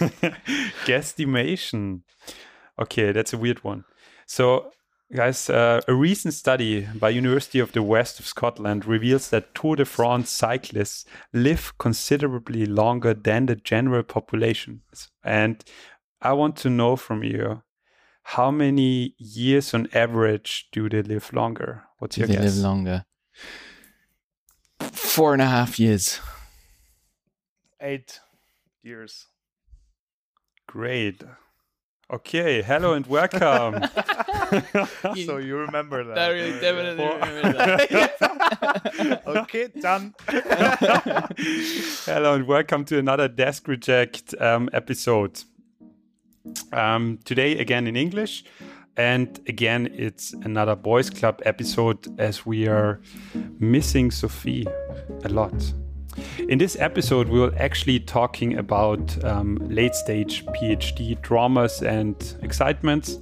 Guesstimation. Okay, that's a weird one. So, guys, uh, a recent study by University of the West of Scotland reveals that Tour de France cyclists live considerably longer than the general population. And I want to know from you, how many years on average do they live longer? What's Do your they guess? live longer? Four and a half years. Eight years. Great. Okay, hello and welcome. so you remember that. I really definitely Four- remember that. okay, done. Hello and welcome to another Desk Reject um, episode. Um, today, again in English, and again, it's another Boys Club episode as we are missing Sophie a lot. In this episode, we will actually talking about um, late stage PhD dramas and excitements,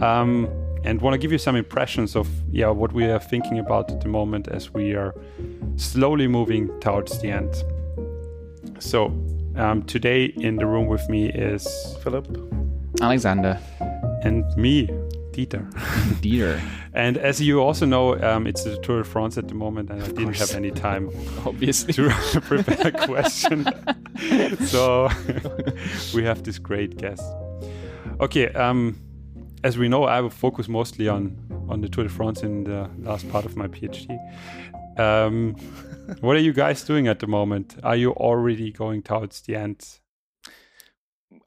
um, and want to give you some impressions of yeah what we are thinking about at the moment as we are slowly moving towards the end. So um, today in the room with me is Philip. Alexander and me, Dieter. Dieter, And as you also know, um, it's the Tour de France at the moment, and I didn't have any time obviously. to prepare a question. so we have this great guest. Okay, um, as we know, I will focus mostly on on the Tour de France in the last part of my PhD. Um, what are you guys doing at the moment? Are you already going towards the end?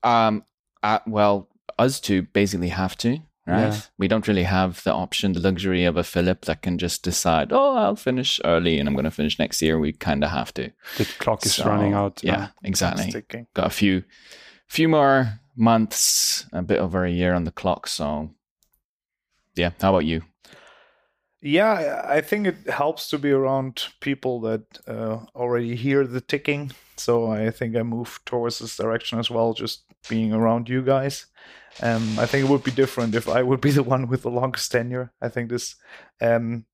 Um, uh, well, us two basically have to, right? Yeah. We don't really have the option, the luxury of a Philip that can just decide, oh, I'll finish early and I'm going to finish next year. We kind of have to. The clock is So, running out. Yeah, now. exactly. Got a few, few more months, a bit over a year on the clock. So, yeah. How about you? Yeah, I I think it helps to be around people that uh, already hear the ticking. So I think I move towards this direction as well, just being around you guys. Um, I think it would be different if I would be the one with the longest tenure. I think this um,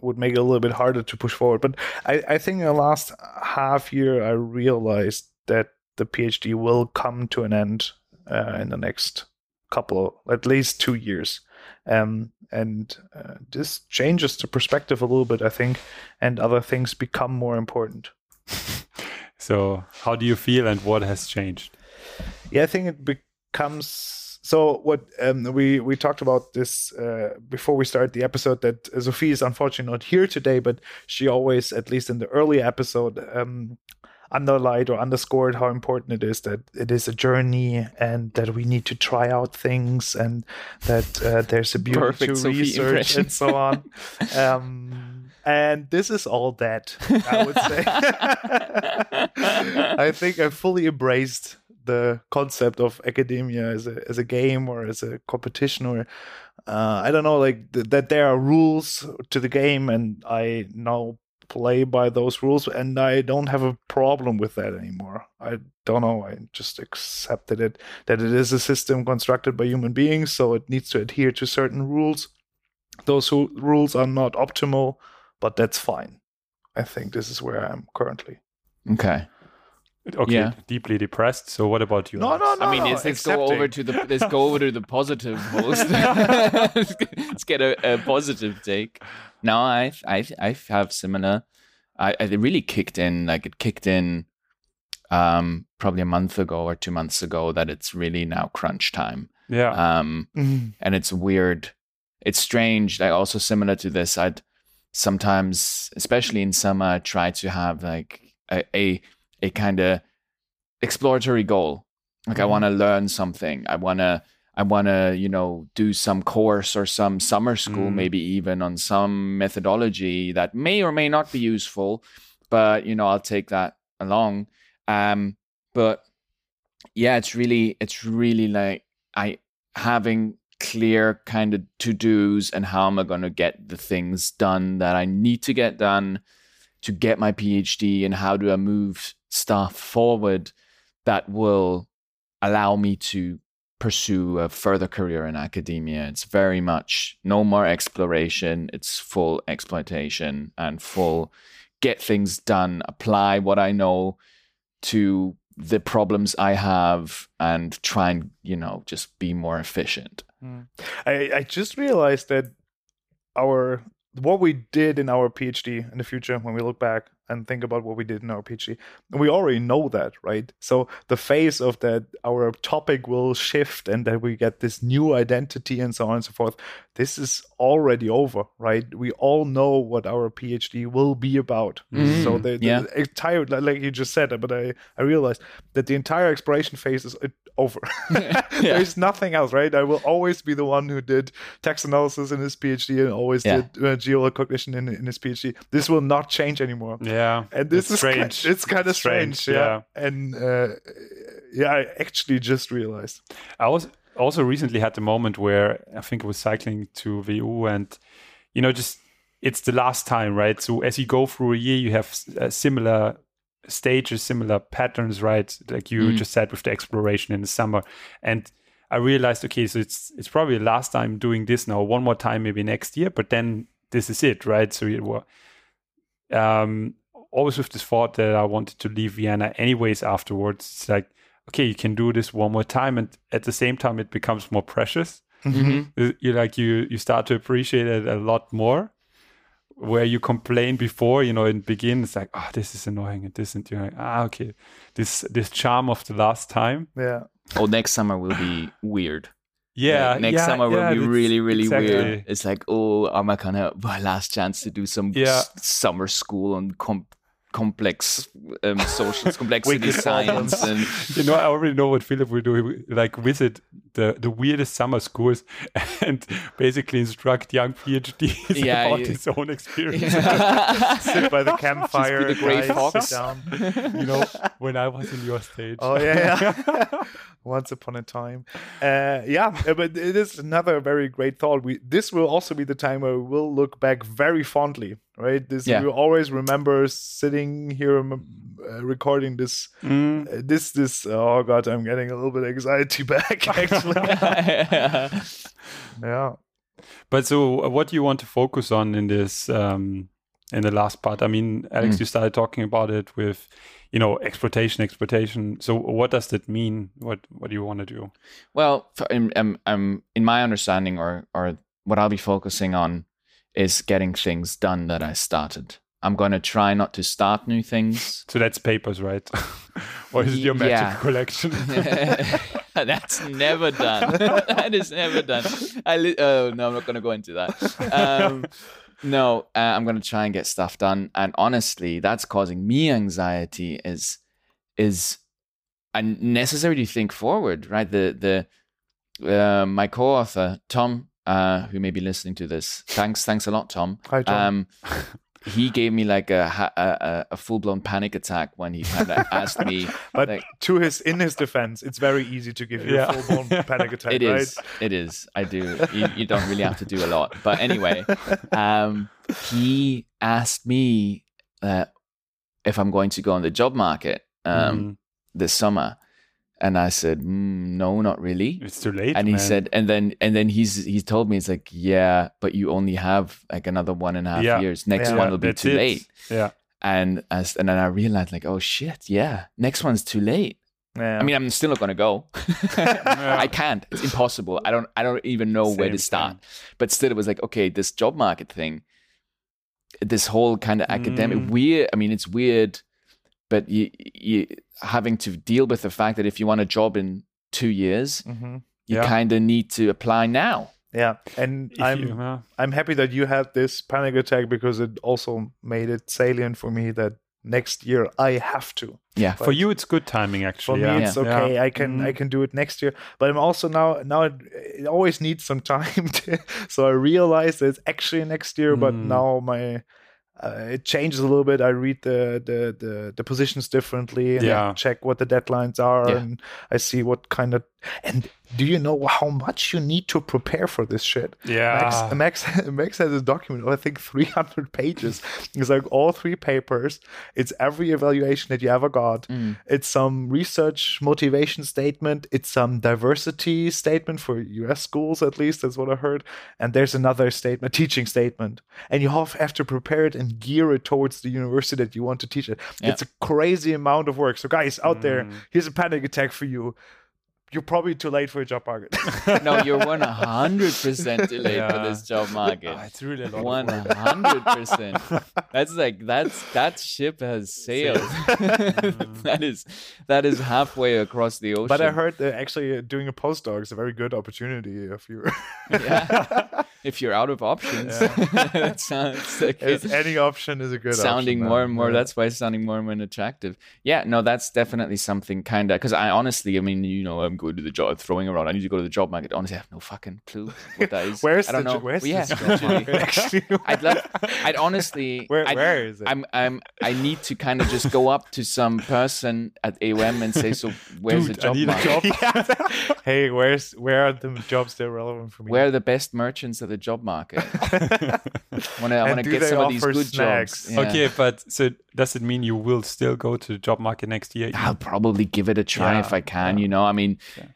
would make it a little bit harder to push forward. But I, I think in the last half year, I realized that the PhD will come to an end uh, in the next couple, at least two years. Um, and uh, this changes the perspective a little bit, I think, and other things become more important. So, how do you feel, and what has changed? Yeah, I think it becomes so. What um, we we talked about this uh, before we started the episode. That Sophie is unfortunately not here today, but she always, at least in the early episode, um, underlined or underscored how important it is that it is a journey and that we need to try out things and that uh, there's a beauty Perfect to Sophie research impression. and so on. um, and this is all that I would say. I think I fully embraced the concept of academia as a as a game or as a competition or uh, I don't know like th- that there are rules to the game and I now play by those rules and I don't have a problem with that anymore. I don't know. I just accepted it that it is a system constructed by human beings, so it needs to adhere to certain rules. Those who, rules are not optimal, but that's fine. I think this is where I am currently. Okay. Okay, Yeah. deeply depressed. So, what about you? No, Alex? no, no. I mean, let's, let's go over to the let's go over to the positive host. let's get a, a positive take. No, I I I have similar. I, I it really kicked in like it kicked in, um, probably a month ago or two months ago that it's really now crunch time. Yeah. Um, Mhm. and it's weird. It's strange. Like also similar to this, I'd sometimes, especially in summer, I try to have like a a, a kind of exploratory goal. Like I Mhm. want to learn something. I want to I want to you know do some course or some summer school, Mm. maybe even on some methodology that may or may not be useful. But you know, I'll take that along. Um, but yeah, it's really it's really like I having clear kind of to dos and how am I going to get the things done that I need to get done to get my PhD and how do I move stuff forward that will allow me to pursue a further career in academia. It's very much no more exploration, it's full exploitation and full get things done, apply what I know to the problems I have and try and you know just be more efficient. Hmm. I, I just realized that our what we did in our PhD in the future when we look back and think about what we did in our PhD, we already know that, right? So the phase of that our topic will shift and that we get this new identity and so on and so forth. This is already over, right? We all know what our PhD will be about. Mm, so the, the yeah. entire, like you just said, but I I realized that the entire exploration phase is over. There's nothing else, right? I will always be the one who did text analysis in his PhD and always Yeah. did uh, geocognition in, in his PhD. This will not change anymore. Yeah. Yeah, and this It's is ki- it's kind of Strange, strange, yeah. And uh, yeah, I actually just realized. I was also recently had the moment where I think I was cycling to VU and you know just it's the last time, right? So as you go through a year, you have uh, similar stages, similar patterns, right? Like you Mm. just said with the exploration in the summer, and I realized, okay, so it's it's probably the last time doing this now. One more time, maybe next year, but then this is it, right? So it um, always with this thought that I wanted to leave Vienna anyways afterwards. It's like, okay, you can do this one more time, and at the same time, it becomes more precious. Mhm. You- You like you you start to appreciate it a lot more. Where you complain before, you know, in the begin, it's like, oh, this is annoying, and this, and you're like, ah, okay, this this charm of the last time, Yeah. Oh, next summer will be weird. yeah, Like, next yeah, summer will yeah, be really, really exactly. weird. It's like, oh, am I gonna my last chance to do some Yeah. s- summer school on com- complex um, social complexity science and you know, I already know what Philip will do. Like visit the the weirdest summer schools and basically instruct young PhDs Yeah, about you- his own experience. Sit by the campfire. the gray guys, sit fox. down. you know, when I was in your stage. Oh yeah, yeah. Once upon a time, uh, yeah. uh, But it is another very great thought. We this will also be the time where we will look back very fondly, right? This Yeah. we always remember sitting here uh, recording this. Mm, Uh, this this oh god, I'm getting a little bit anxiety back actually. yeah. but so, uh, what do you want to focus on in this? Um, in the last part, I mean, Alex, Mm. you started talking about it with, you know, exploitation, exploitation. So, what does that mean? What What do you want to do? Well, for, in, um, um, in my understanding, or or what I'll be focusing on, is getting things done that I started. I'm going to try not to start new things. So that's papers, right? or is it your magic Yeah. collection? That's never done. that is never done. I li- oh no, I'm not going to go into that. Um, no, uh, I'm going to try and get stuff done. And honestly, that's causing me anxiety. Is is unnecessary to think forward, right? The the uh, my co-author Tom, uh, who may be listening to this, thanks thanks a lot, Tom. Hi, Tom. Um, he gave me like a a, a, a full blown panic attack when he kind of asked me. But like- to his in his defense, it's very easy to give you Yeah. a full blown panic attack, It right? is. It is. I do. You, you don't really have to do a lot. But anyway, um, he asked me uh, if I'm going to go on the job market um, Mm, this summer, and I said, mm, "No, not really." it's too late. And he man. said, and then and then he's he's told me it's like, yeah, but you only have like another one and a half Yeah. years. Next Yeah, one will be too it. late. Yeah. And as and then I realized like, oh shit, yeah, next one's too late. Yeah. I mean, I'm still not gonna go. I can't. It's impossible. I don't. I don't even know where to start. same. But still, it was like, okay, this job market thing, this whole kind of academic Mm. weird. I mean, it's weird, but you you having to deal with the fact that if you want a job in two years, Mhm. you Yeah. kind of need to apply now. Yeah, and If I'm you- uh, I'm happy that you had this panic attack because it also made it salient for me that next year I have to. Yeah. for you, it's good timing, actually. For actually. me, yeah. it's okay. I can I Mm. can do it next year. But I'm also now now it, it always needs some time. To, so I realize that it's actually next year. But Mm. now my uh, it changes a little bit. I read the the the, the positions differently. And Yeah. check what the deadlines are, Yeah. and I see what kind of And do you know how much you need to prepare for this shit? Yeah. Max, Max, Max has a document of I think 300 pages. It's like all three papers. It's every evaluation that you ever got. Mm. It's some research motivation statement. It's some diversity statement for US schools, at least. That's what I heard. And there's another statement, teaching statement. And you have, have to prepare it and gear it towards the university that you want to teach it. Yeah. It's a crazy amount of work. So, guys out there, mm. here's a panic attack for you. You're probably too late for a job market. no, you're one hundred percent too late for this job market. Ah, it's really a lot One hundred percent. That's like that's that ship has sailed. that is that is halfway across the ocean. But I heard that actually uh, doing a postdoc is a very good opportunity if you yeah. if you're out of options, that sounds like if any option is a good sounding option, more and more. yeah. That's why it's sounding more and more attractive. Yeah, no, that's definitely something kind of because I honestly, I mean, you know, I'm going to the job, throwing around. I need to go to the job market. Honestly, I have no fucking clue what that is. Where's I don't the jo- know. where's Well, yeah, the job market, actually? I'd love. I'd honestly. Where- I'd- where is it? I'm. I'm. I need to kind of just go up to some person at AOM and say, "So, where's Dude, the job market? job. hey, where's where are the jobs that are relevant for me? Where are the best merchants at the job market? Want to? I And want to get some of these good snacks? jobs. Yeah. Okay, but so does it mean you will still go to the job market next year? I'll probably give it a try Yeah, if I can. yeah. You know, I mean, Yeah.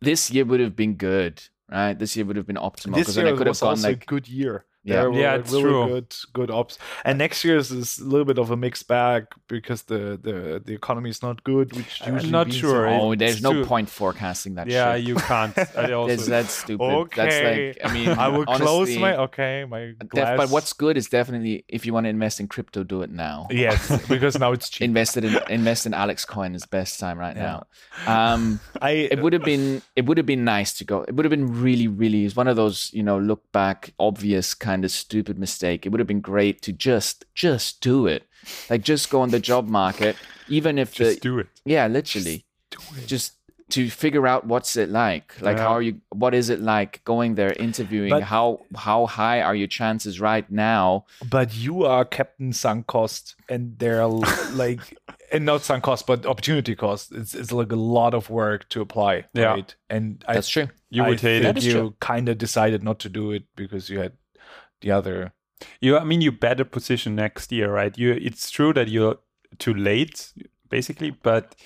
this year would have been good, right? This year would have been optimal this because I could have was gone like a good year. Yeah. There were Yeah, it's really true. good good ops. And next year is a little bit of a mixed bag because the the, the economy is not good, which usually I'm not sure. that- Oh, It's there's no too- point forecasting that Yeah, shit. you can't. I also, That's, that's stupid. Okay, That's like, I mean, I will close my okay my def- glass. but what's good is definitely if you want to invest in crypto, do it now. yes because now it's cheap. Invested in invest in Alex Coin is best time right now. Um, I it would have been it would have been nice to go. It would have been really, really. It's one of those you know look back obvious kind of stupid mistake. It would have been great to just just do it, like just go on the job market, even if just the do it. yeah, literally, just to figure out what's it like. Like Yeah. how are you? What is it like going there interviewing? But- how how high are your chances right now? but you are Captain Sunk Cost, and they're like, and not sunk cost, but opportunity cost. It's it's like a lot of work to apply, Yeah. right? And I, That's true. You I would hate it. You kind of decided not to do it because you had the other. You, I mean, you better position next year, right? You, it's true that you're too late, basically, but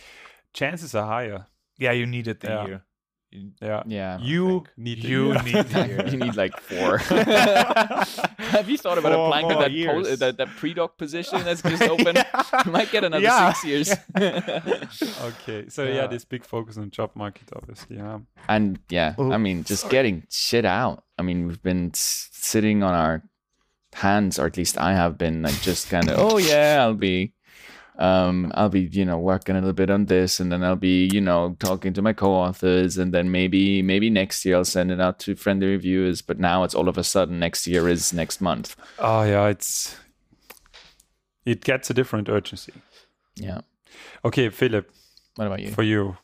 chances are higher. Yeah, you needed the Yeah. year. You- Yeah, Yeah. you need You year. need year. you need like four. Have you thought about Four applying to that, po- that that pre-doc position that's just open? yeah. You might get another Yeah. six years. okay, so yeah. Yeah. this big focus on job market, obviously. Yeah, and yeah, Oh, I mean, just getting shit out. I mean, we've been sitting on our hands, or at least I have been, like just kind of, oh yeah, I'll be. Um, I'll be, you know, working a little bit on this, and then I'll be, you know, talking to my co-authors, and then maybe, maybe next year I'll send it out to friendly reviewers. But now it's all of a sudden next year is next month. oh yeah, it's it gets a different urgency. Yeah. Okay, Philip, What about you? for you,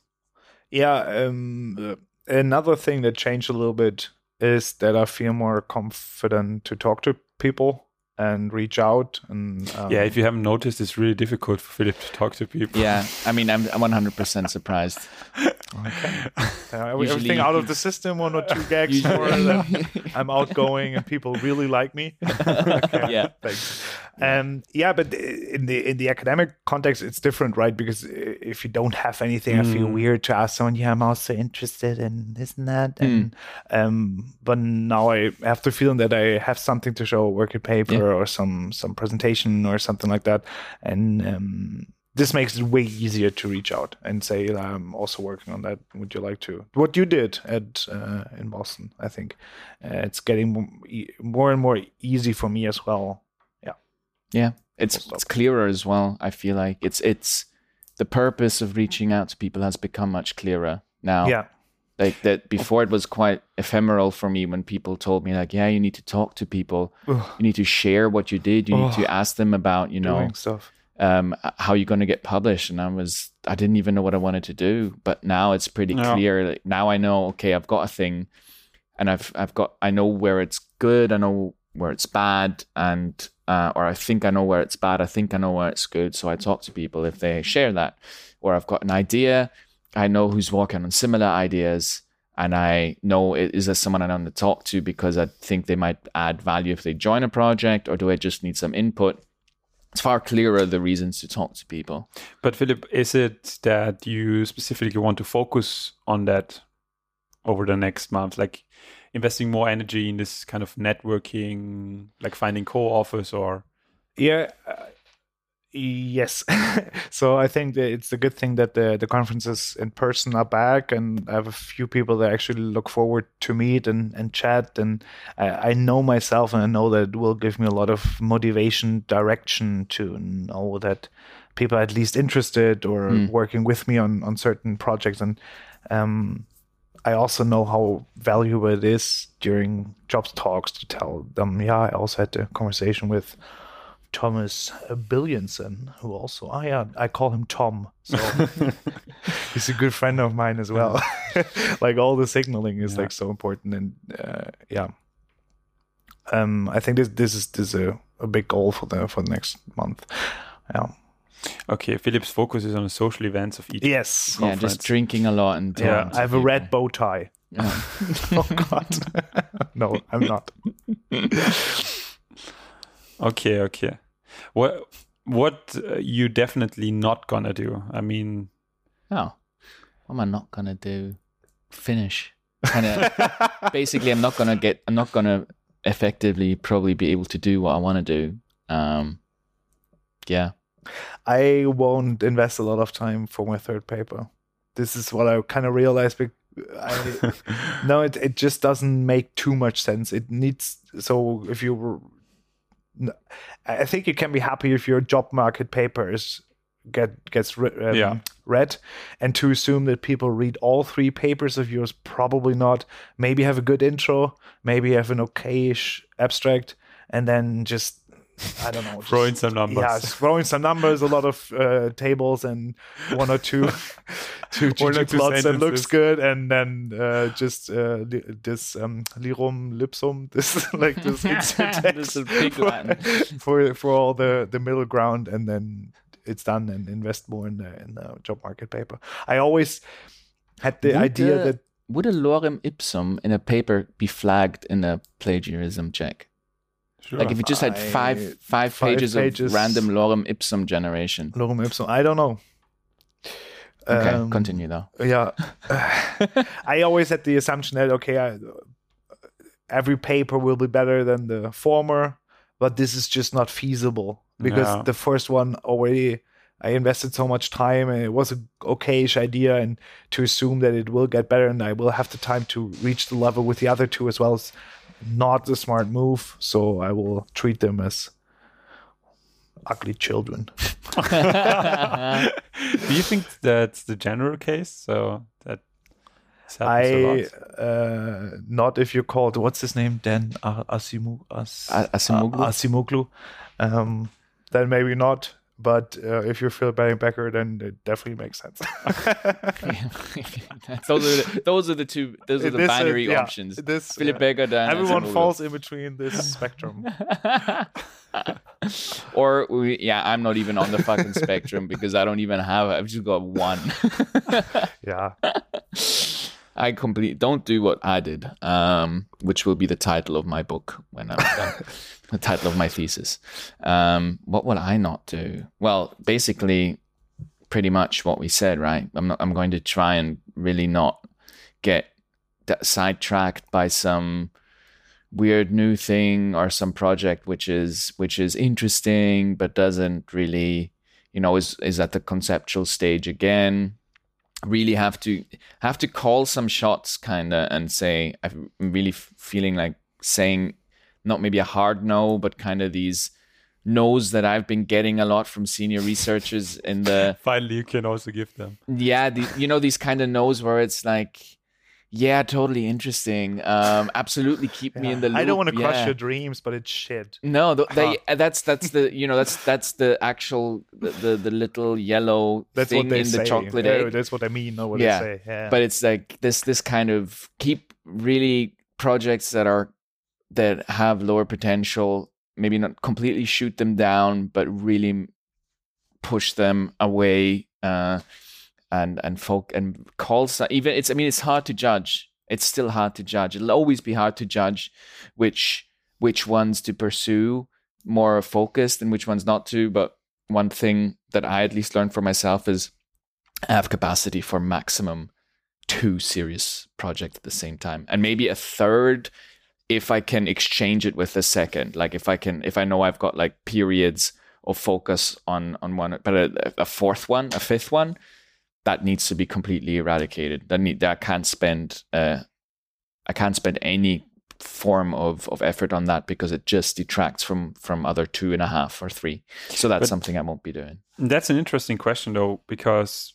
Yeah. Um, uh, another thing that changed a little bit is that I feel more confident to talk to people and reach out. And um, yeah, if you haven't noticed, it's really difficult for Philip to talk to people. Yeah, I mean, I'm, I'm 100% surprised. okay. Uh, Usually everything out of the system, one or two gags Usually- more. I'm outgoing and people really like me. yeah. Thanks. Um, yeah, but in the in the academic context, it's different, right? Because if you don't have anything, I feel Mm. weird to ask someone. Yeah, I'm also interested in this and that. Mm. And um, but now I have the feeling that I have something to show, a working paper Yeah. or some some presentation or something like that, and um, this makes it way easier to reach out and say I'm also working on that. Would you like to? What you did at uh, in Boston, I think uh, it's getting more and more easy for me as well. Yeah, it's it's clearer as well. I feel like it's it's the purpose of reaching out to people has become much clearer now. Yeah, Like that before it was quite ephemeral for me when people told me like, yeah, you need to talk to people. Ugh, You need to share what you did. You need Oh. to ask them about, you know, doing stuff. um, how you're going to get published. And I was, I didn't even know what I wanted to do. But now it's pretty Yeah. clear. Like, now I know, okay, I've got a thing, and I've, I've got, I know where it's good. I know where it's bad, and uh, or I think I know where it's bad. I think I know where it's good. So I talk to people if they share that, or I've got an idea. I know who's working on similar ideas, and I know is there someone I want to talk to because I think they might add value if they join a project, or do I just need some input? It's far clearer the reasons to talk to people. But Philip, is it that you specifically want to focus on that over the next month, like investing more energy in this kind of networking, like finding co-authors or? Yeah. Uh, yes. so I think that it's a good thing that the the conferences in person are back, and I have a few people that actually look forward to meet and and chat. And I, I know myself, and I know that it will give me a lot of motivation, direction to know that people are at least interested or Mm. working with me on on certain projects and. Um, I also know how valuable it is during jobs talks to tell them, yeah, I also had a conversation with Thomas Billianson, who also, oh yeah, I call him Tom. So he's a good friend of mine as well. like all the signaling is Yeah. like so important. And uh, yeah, um, I think this this is this is a, a big goal for the for the next month. Yeah. Okay, Philip's focus is on the social events of each. Yes. Yeah, just drinking a lot and Yeah. I have a red bow tie. Yeah. oh God. no, I'm not. Okay, okay. What what uh, you definitely not gonna do? I mean, Oh, what am I not gonna do? Finish. Kind of. basically, I'm not gonna get. I'm not gonna effectively probably be able to do what I want to do. Um, yeah. I won't invest a lot of time for my third paper. This is what I kind of realized. I, no, it, it just doesn't make too much sense. It needs so if you, were- I think you can be happy if your job market papers get gets um, Yeah. read, and to assume that people read all three papers of yours, probably not. Maybe have a good intro, maybe have an okayish abstract, and then just I don't know, Throw in just- some numbers. Yeah, just throw in some numbers, a lot of uh, tables, and one or two, two, two, One two two plots that looks good, and then uh, just uh, li- this um, lirum lipsum, this like this insert This text is big for, for for all the the middle ground, and then it's done, and invest more in the in the job market paper. I always had the Would, idea uh, that Would a lorem ipsum in a paper be flagged in a plagiarism check? Sure. Like if you just had I- five five, five pages, pages. of random lorem ipsum generation. lorem ipsum, I don't know. Okay, Um, continue though. Yeah. I always had the assumption that okay, I, every paper will be better than the former, but this is just not feasible because Yeah. the first one already I invested so much time and it was a okayish idea and to assume that it will get better and I will have the time to reach the level with the other two as well is not a smart move. So I will treat them as ugly children. Do you think that's the general case? So that this happens lot? uh, not if you're called what's his name Dan A- Asimu As, Acemoglu? Acemoglu. Um, then maybe not. But uh, if you're Phil Becker, then it definitely makes sense. those are the, those are the two. Those are the This, uh, binary yeah, options. This Philip uh, Becker, Dan everyone falls in between this spectrum. or we, yeah, I'm not even on the fucking spectrum because I don't even have. I've just got one. Yeah, I completely Don't do what I did, um, which will be the title of my book when I'm done. the title of my thesis. Um, what will I not do? Well, basically, pretty much what we said, right? I'm not. I'm going to try and really not get that sidetracked by some weird new thing or some project which is which is interesting but doesn't really you know is is at the conceptual stage again really have to have to call some shots kind of and say i'm really f- feeling like saying not maybe a hard no but kind of these no's that i've been getting a lot from senior researchers in the Finally, you can also give them. yeah the, you know these kind of no's where it's like yeah totally interesting um absolutely keep me in the loop I don't want to crush yeah. your dreams, but it's shit. no, th- they uh, that's that's the you know that's that's the actual the the, the little yellow That's thing what they in say. the chocolate Yeah. That's what I mean. Not what Yeah, they say. Yeah. But it's like this this kind of keep really projects that are that have lower potential, maybe not completely shoot them down, but really push them away. Uh, and and folk and calls even it's I mean it's hard to judge. It's still hard to judge. It'll always be hard to judge which which ones to pursue more focused and which ones not to. But one thing that I at least learned for myself is I have capacity for maximum two serious projects at the same time, and maybe a third if I can exchange it with a second. Like if I can, if I know I've got like periods of focus on on one, but a, a fourth one, a fifth one, that needs to be completely eradicated. That need that can't spend. Uh, I can't spend any form of, of effort on that because it just detracts from from other two and a half or three. So that's but something I won't be doing. That's an interesting question though, because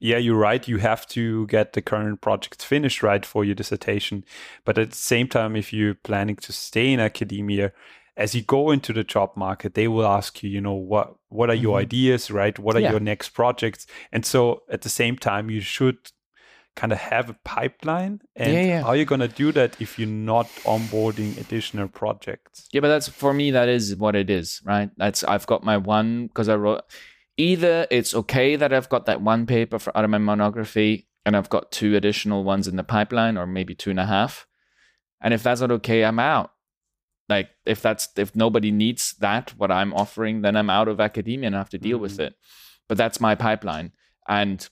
yeah, you're right. You have to get the current project finished right for your dissertation. But at the same time, if you're planning to stay in academia, as you go into the job market, they will ask you, you know, what what are your mm-hmm. ideas, right? What are yeah. your next projects? And so at the same time, you should kind of have a pipeline. And yeah, yeah. how are you going to do that if you're not onboarding additional projects? Yeah, but that's for me. That is what it is, right? That's I've got my one because I wrote either it's okay that I've got that one paper for, out of my monography and I've got two additional ones in the pipeline or maybe two and a half. And if that's not okay, I'm out. Like if that's if nobody needs that, what I'm offering, then I'm out of academia and I have to deal mm-hmm. with it. But that's my pipeline. And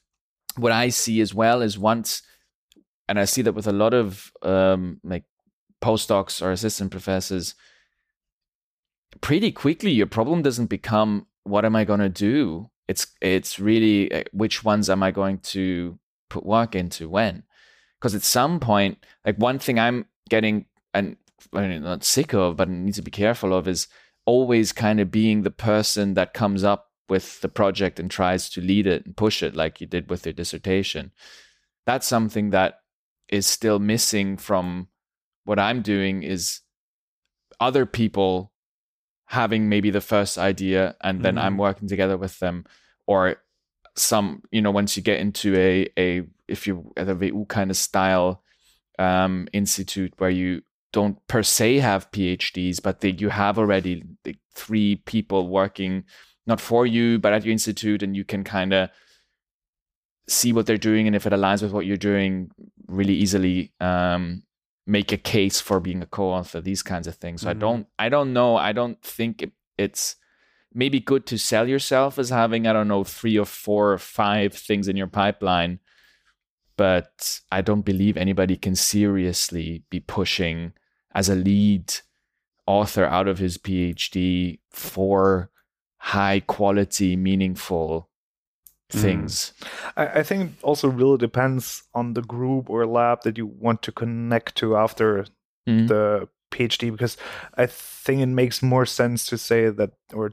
what I see as well is once, and I see that with a lot of um, like postdocs or assistant professors, pretty quickly your problem doesn't become what am I going to do? It's it's really uh, which ones am I going to put work into when? Because at some point, like one thing I'm getting and I mean, not sick of, but need to be careful of is always kind of being the person that comes up with the project and tries to lead it and push it like you did with your dissertation. That's something that is still missing from what I'm doing is other people having maybe the first idea and then mm-hmm. I'm working together with them or some you know once you get into a a if you at a VU kind of style um institute where you don't per se have PhDs but they, you have already like, three people working not for you but at your institute and you can kind of see what they're doing and if it aligns with what you're doing really easily um make a case for being a co-author these kinds of things so mm-hmm. i don't i don't know i don't think it, it's maybe good to sell yourself as having i don't know three or four or five things in your pipeline but i don't believe anybody can seriously be pushing as a lead author out of his phd for high quality meaningful Mm. things. Mm. I, I, think it also really depends on the group or lab that you want to connect to after mm. the PhD, because I think it makes more sense to say that or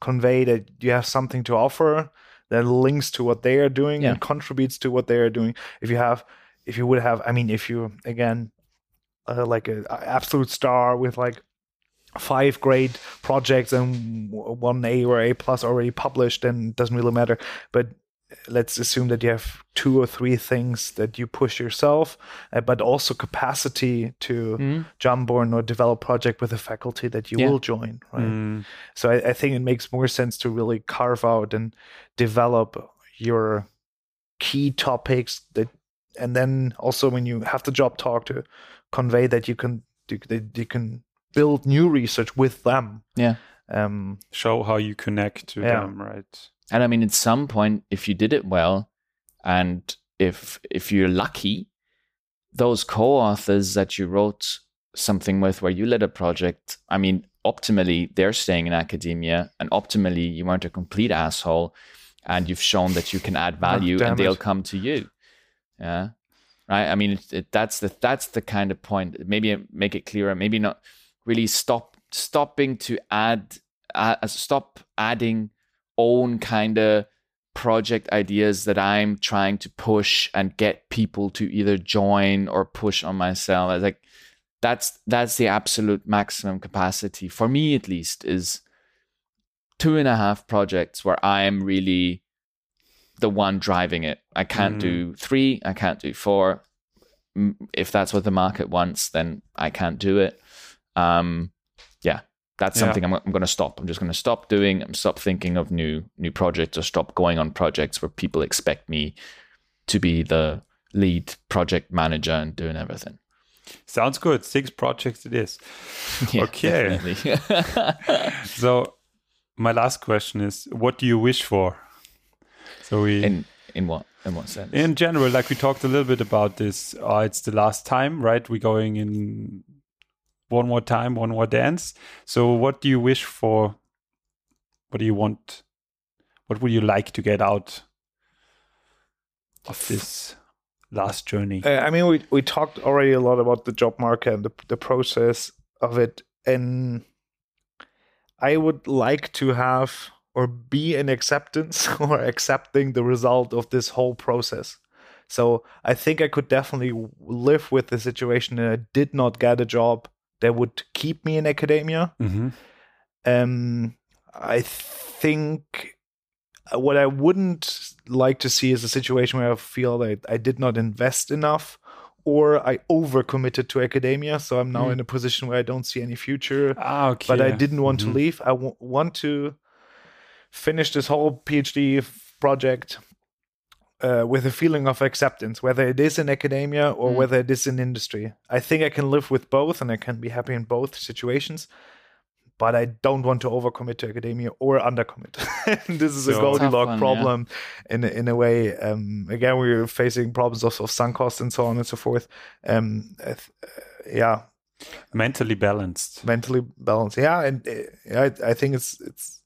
convey that you have something to offer that links to what they are doing yeah. and contributes to what they are doing. If you have, if you would have, I mean, if you again, uh, like an absolute star with like five great projects and one A or A plus already published, then it doesn't really matter. But let's assume that you have two or three things that you push yourself, uh, but also capacity to mm. jump on or develop project with a faculty that you yeah. will join. Right. Mm. So I, I think it makes more sense to really carve out and develop your key topics that, and then also when you have the job talk to convey that you can that you can build new research with them. Yeah. Um, Show how you connect to yeah. them, right? And I mean, at some point, if you did it well, and if if you're lucky, those co-authors that you wrote something with, where you led a project, I mean, optimally, they're staying in academia, and optimally, you weren't a complete asshole, and you've shown that you can add value, oh, and they'll come to you. Yeah, right. I mean, it, it, that's the that's the kind of point. Maybe make it clearer. Maybe not really stop stopping to add uh, stop adding own kind of project ideas that I'm trying to push and get people to either join or push on myself. I like that's that's the absolute maximum capacity for me at least is two and a half projects where I am really the one driving it. I can't mm. do three, I can't do four. If that's what the market wants, then I can't do it. Um, That's Yeah. something I'm, I'm going to stop. I'm just going to stop doing. I'm stop thinking of new new projects or stop going on projects where people expect me to be the lead project manager and doing everything. Sounds good. Six projects it is. Yeah, Okay. So my last question is what do you wish for? So we in in what in what sense? in general, like we talked a little bit about this, uh, it's the last time, right? We're going in one more time, one more dance. So what do you wish for? What do you want? What would you like to get out of this last journey? Uh, I mean, we we talked already a lot about the job market and the the process of it, and I would like to have or be in acceptance or accepting the result of this whole process. So I think I could definitely live with the situation that I did not get a job that would keep me in academia. hmm Um, I think what I wouldn't like to see is a situation where I feel that I did not invest enough or I overcommitted to academia. So I'm now Mm. in a position where I don't see any future, Ah, okay. but I didn't want Mhm. to leave. I w- want to finish this whole PhD project uh, with a feeling of acceptance, whether it is in academia or Mm. whether it is in industry. I think I can live with both and I can be happy in both situations. But I don't want to overcommit to academia or undercommit. this is a Goldilocks one, yeah. problem in a, in a way. Um, again, we're facing problems of, of sunk costs and so on and so forth. Um, uh, yeah, Mentally balanced. mentally balanced. Yeah, and uh, I, I think it's it's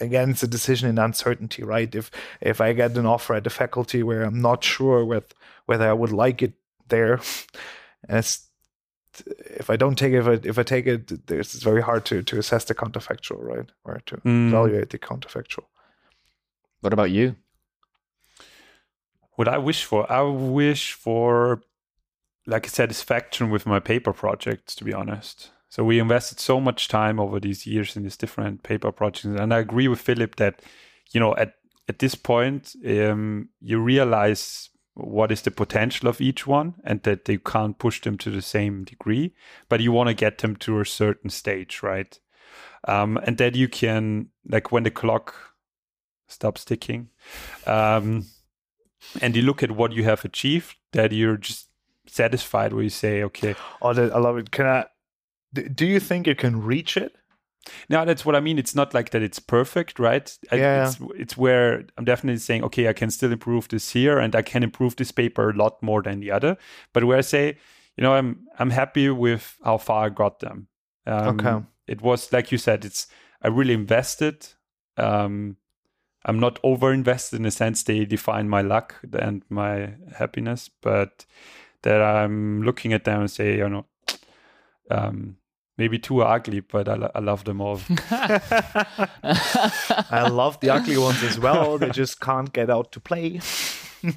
again it's a decision in uncertainty, right? If if I get an offer at the faculty where I'm not sure with whether I would like it there, and it's if I don't take it, if I, if I take it, there's, it's very hard to to assess the counterfactual, right? Or to Mm. evaluate the counterfactual. what about you? What I wish for, I wish for like a satisfaction with my paper projects, to be honest. So we invested so much time over these years in these different paper projects, and I agree with Philip that you know at at this point um, you realize what is the potential of each one, and that they can't push them to the same degree, but you want to get them to a certain stage, right? Um, and that you can like when the clock stops ticking. Um, and you look at what you have achieved, that you're just satisfied where you say, okay, Oh, I love it. Can I? Do you think you can reach it? now that's what I mean. It's not like that it's perfect, right? Yeah. It's, it's where I'm definitely saying, okay, I can still improve this here and I can improve this paper a lot more than the other. But where I say, you know, I'm I'm happy with how far I got them. Um, Okay. It was like you said, it's I really invested. Um, I'm not over invested in the sense they define my luck and my happiness, but that I'm looking at them and say, you know, um, maybe too ugly, but I, I love them all. I love the ugly ones as well. They just can't get out to play.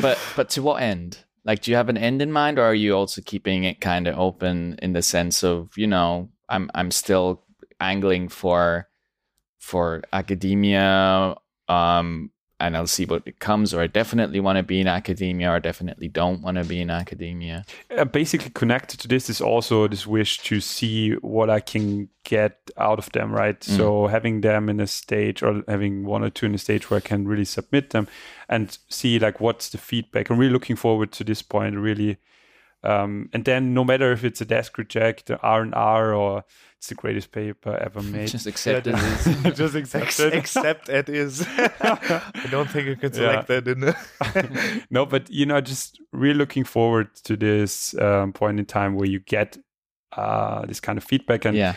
but but to what end? Like, do you have an end in mind, or are you also keeping it kind of open in the sense of you know, I'm I'm still angling for for academia, um, and I'll see what it comes, or I definitely want to be in academia, or I definitely don't want to be in academia. uh, basically connected to this is also this wish to see what I can get out of them, right? Mm. So having them in a stage or having one or two in a stage where I can really submit them and see like what's the feedback. I'm really looking forward to this point, really. Um, and then no matter if it's a desk reject, R and R, or it's the greatest paper ever made, Just accept it. Yeah, as- just accept Ex- it. except it is. I don't think you can select that in. The no, but you know, just really looking forward to this um, point in time where you get uh, this kind of feedback, and yeah,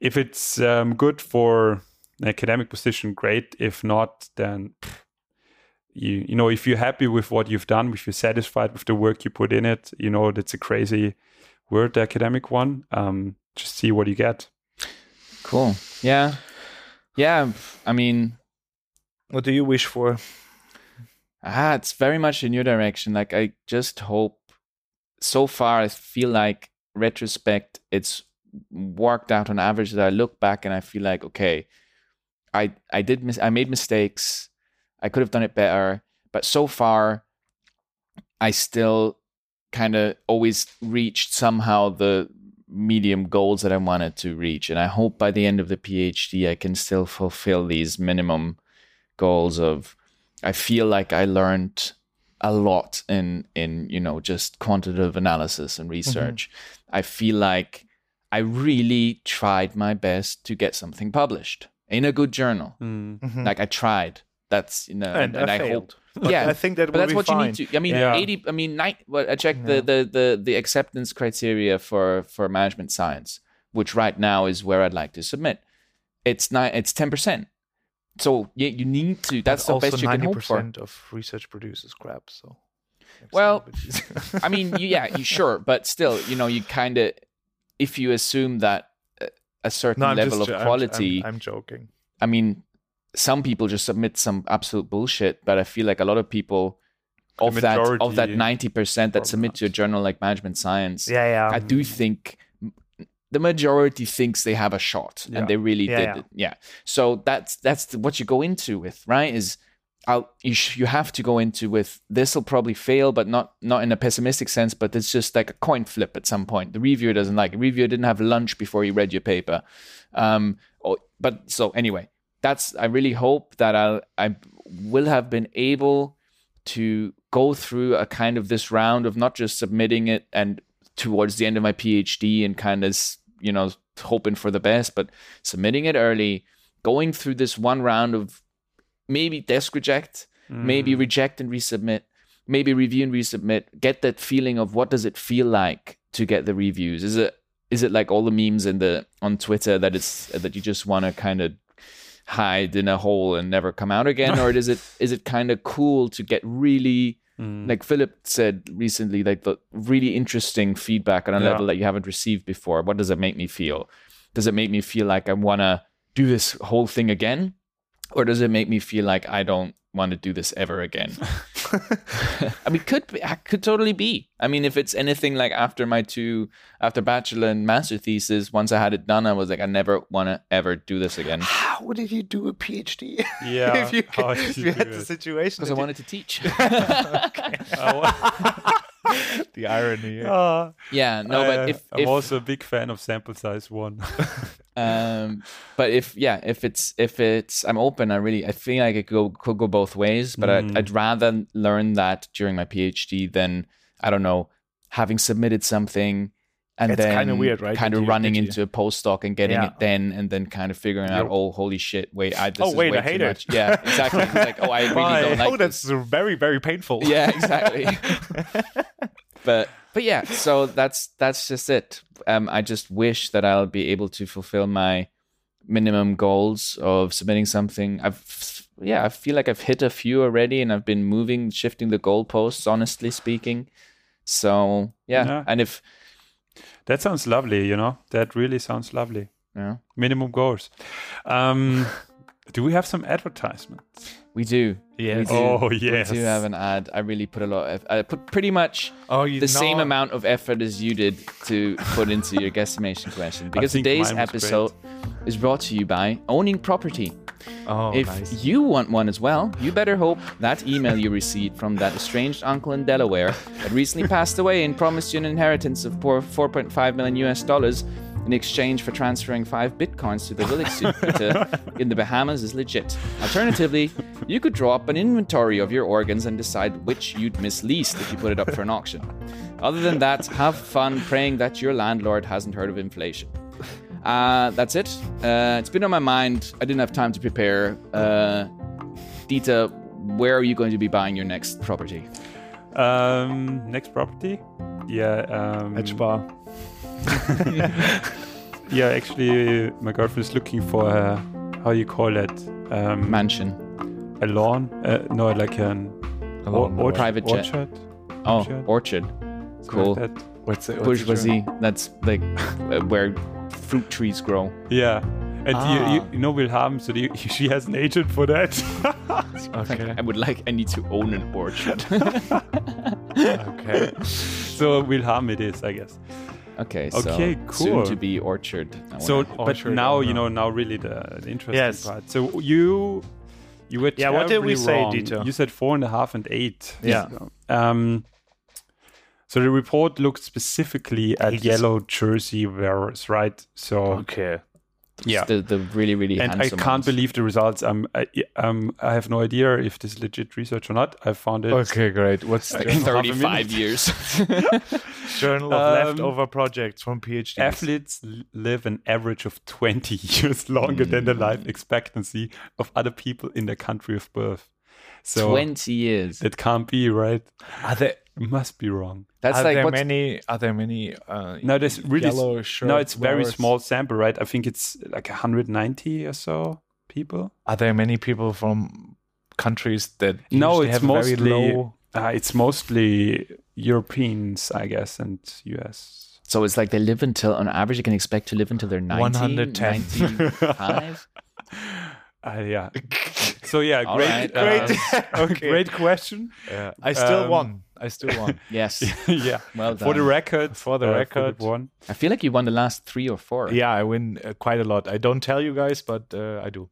if it's um, good for an academic position, great. If not, then pff, you you know, if you're happy with what you've done, if you're satisfied with the work you put in it, you know, that's a crazy word, the academic one. Um, just see what you get. cool. Yeah, yeah. I mean, what do you wish for? Ah, it's very much in your direction. Like I just hope. So far, I feel like retrospect, it's worked out on average. That I look back and I feel like, okay, I I did mis- I made mistakes. I could have done it better, but so far, I still kind of always reached somehow the medium goals that I wanted to reach. And I hope by the end of the PhD, I can still fulfill these minimum goals of, I feel like I learned a lot in, in, you know, just quantitative analysis and research. Mm-hmm. I feel like I really tried my best to get something published in a good journal. Mm-hmm. Like I tried. That's, you know, and, and, I, I hope but yeah, I think that but that's what fine. you need to. I mean, yeah. eighty. I mean, nine, well, I checked yeah. the, the the the acceptance criteria for for management science, which right now is where I'd like to submit. It's nine. It's ten percent. So yeah, you need to. That's but the best you can hope for. of research produces crap. So. Well, I mean, you, yeah, you sure, but still, you know, you kind of, if you assume that a certain no, level just, of quality. I'm, I'm, I'm joking. I mean, some people just submit some absolute bullshit, but I feel like a lot of people of that of that ninety percent that submit to a journal like Management Science, yeah, yeah, I do think the majority thinks they have a shot, yeah. and they really yeah, did. Yeah. It. yeah. So that's that's what you go into with, right? Is I'll, you sh- you have to go into with this will probably fail, but not not in a pessimistic sense. But it's just like a coin flip at some point. The reviewer doesn't like. It. The reviewer didn't have lunch before he read your paper. Um, or, but so anyway, that's I really hope that I'll I will have been able to go through a kind of this round of not just submitting it and towards the end of my PhD and kind of you know hoping for the best, but submitting it early, going through this one round of maybe desk reject, mm. maybe reject and resubmit, maybe review and resubmit, get that feeling of what does it feel like to get the reviews? Is it is it like all the memes in the on Twitter that it's that you just want to kind of hide in a hole and never come out again or is it is it kind of cool to get really mm. like philip said recently like the really interesting feedback on a yeah. level that you haven't received before what does it make me feel does it make me feel like i want to do this whole thing again or does it make me feel like i don't want to do this ever again. I mean, could be, could totally be. I mean, if it's anything like after my two, after bachelor and master thesis, once I had it done, I was like, I never want to ever do this again. How did you do a PhD? Yeah, if you, if you, you had it? the situation because I wanted to teach. Oh, the irony. Uh, yeah, no, but if I'm if, also a big fan of sample size one. um, but if yeah, if it's if it's I'm open. I really I feel like it could go, could go both ways. But mm. I'd, I'd rather learn that during my PhD than I don't know having submitted something and it's then kind of weird, right? Kind of running into a postdoc and getting yeah. it then, and then kind of figuring out, oh, holy shit, wait, I this oh wait, way I hate it. Much. Yeah, exactly. like, oh, I really don't like. Oh, that's this. very very painful. Yeah, exactly. but but yeah, so that's that's just it. Um, I just wish that I'll be able to fulfill my minimum goals of submitting something. I've yeah, I feel like I've hit a few already, and I've been moving, shifting the goalposts. Honestly speaking, so yeah, yeah. and if that sounds lovely, you know. That really sounds lovely. Yeah. Minimum goals. Um, do we have some advertisements? We do. Yes. We do. Oh, yes. We do have an ad. I really put a lot of. I put pretty much oh, the same amount of effort as you did to put into your guesstimation question because today's episode great. is brought to you by owning property. Oh, if nice. you want one as well, you better hope that email you received from that estranged uncle in Delaware that recently passed away and promised you an inheritance of 4.5 million US dollars in exchange for transferring five bitcoins to the Willis in the Bahamas is legit. Alternatively, you could draw up an inventory of your organs and decide which you'd miss least if you put it up for an auction. Other than that, have fun praying that your landlord hasn't heard of inflation. Uh, that's it. Uh, it's been on my mind. I didn't have time to prepare. Uh, Dieter, where are you going to be buying your next property? Um, next property? Yeah. Um, Edge bar. yeah, actually, my girlfriend is looking for a, how you call it? Um, Mansion. A lawn? Uh, no, like an A or, or, private orchard. Jet. Oh, orchard. orchard. Cool. Like that. What's it? Bourgeoisie. That's like uh, where fruit trees grow. Yeah. And ah. you, you, you know Wilhelm, so the, she has an agent for that. okay. I would like, I need to own an orchard. okay. So Wilhelm it is, I guess. Okay. So okay. Cool. Soon to be orchard. So, but orchard, now you know now really the, the interesting yes. part. So you you were yeah. What did we wrong. say, Dieter? You said four and a half and eight. Yeah. Um. So the report looked specifically at Ages. yellow jersey wearers, right? So Okay. yeah, the, the really really and I can't ones. believe the results. Um, I, um, I have no idea if this is legit research or not. I found it. Okay, great. What's the in half a 35 minute. years. journal of Um, leftover projects from PhD. Athletes live an average of 20 years longer than the life expectancy of other people in their country of birth. So 20 years. That can't be right. Are there, It must be wrong. That's are like there many? Are there many? Uh, No, there's really yellow shirt no. It's very small sample, right? I think it's like 190 or so people. Are there many people from countries that No, usually it's have a very mostly low? uh, it's mostly Europeans, I guess, and US. So it's like they live until, on average, you can expect to live until they're 90, 110. 95. Uh, yeah. So yeah, All great, right, uh, uh, Okay. great question. Yeah. I still Um, won. I still won. yes. yeah. Well done. For the record, For the uh, record. one. I feel like you won the last three or four. yeah, I win uh, quite a lot. I don't tell you guys, but uh, I do.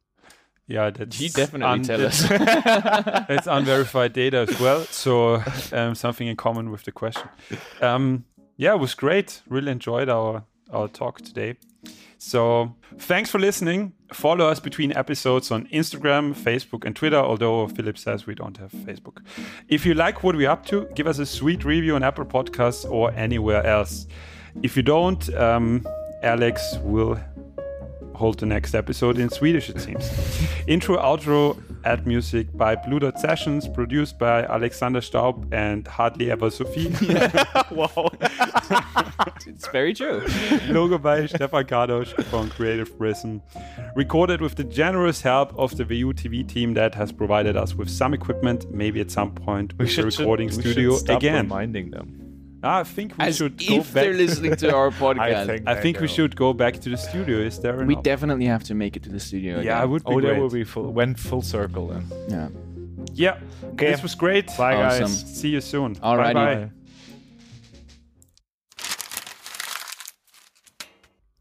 Yeah, that's You definitely un- tell us. It's unverified data as well, so um, something in common with the question. Um, yeah, it was great. Really enjoyed our our talk today. So thanks for listening. Follow us between episodes on Instagram, Facebook, and Twitter. Although Philip says we don't have Facebook. If you like what we're up to, give us a sweet review on Apple Podcasts or anywhere else. If you don't, um, Alex will hold the next episode in Swedish, it seems. Intro, outro, ad music by Blue Dot Sessions, produced by Alexander Staub and Hardly Ever Sophie. wow. it's very true. Logo by Stefan Kardosch from Creative Prism. Recorded with the generous help of the VU TV team that has provided us with some equipment, maybe at some point with the recording we studio again. reminding them. I think we As should go if back. they're listening to our podcast. I think. I think we should go back to the studio. Is there an we op- definitely have to make it to the studio. Yeah, I would be Oh, that great. will be full. Went full circle then. Yeah. Yeah. Okay. This was great. Bye, Awesome. guys. See you soon. Alrighty. Bye-bye.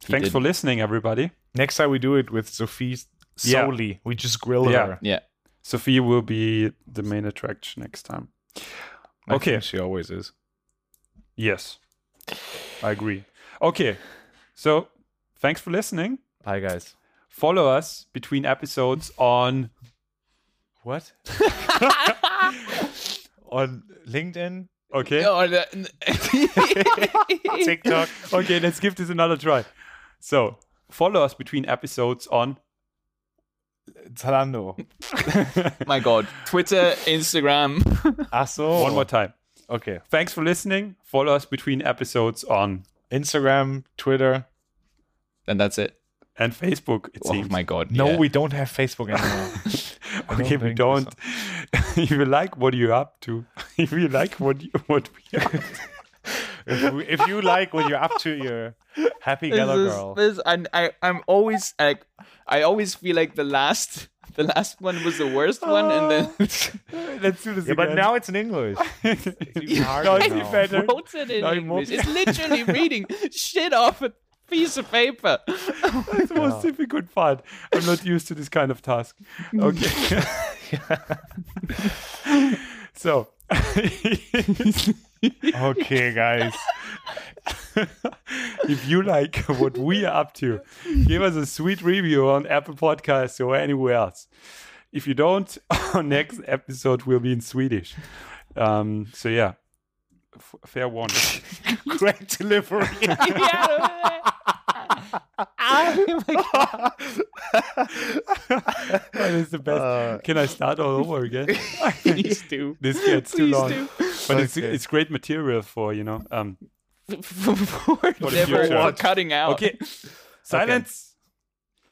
Thanks did. for listening, everybody. Next time we do it with Sophie Yeah. solely. We just grill Yeah. her. Yeah. Sophie will be the main attraction next time. I Okay. think she always is. Yes, I agree. Okay, so thanks for listening. Bye, guys. Follow us between episodes on What? On LinkedIn, okay. The- TikTok. Okay, let's give this another try. So follow us between episodes on Zalando. My God. Twitter, Instagram. Ach so. one more time. Okay. Thanks for listening. Follow us between episodes on Instagram, Twitter. and that's it. and Facebook. It Oh seems. my God. No, yeah. we don't have Facebook anymore. okay, we don't. if you like what you're up to, if you like what you, what we are, if, if you like what you're up to, you're happy This Geller girl. this- and I, I'm always like, I always feel like the last, the last one was the worst one, and then let's do this Yeah, but now it's in English. It's even harder Now it's now. better. wrote it in Now English. It's literally reading shit off a piece of paper. It's the most difficult part. I'm not used to this kind of task. Okay. so, Okay, guys. if you like what we are up to, give us a sweet review on Apple Podcasts or anywhere else. If you don't, our next episode will be in Swedish. Um, so yeah, F- fair warning. Great delivery. Oh my God. that is the best. Uh, Can I start all over again? Please do. this gets too long. do. But it's Okay. it's great material for you know. Um, For the never future. cutting out. okay, silence.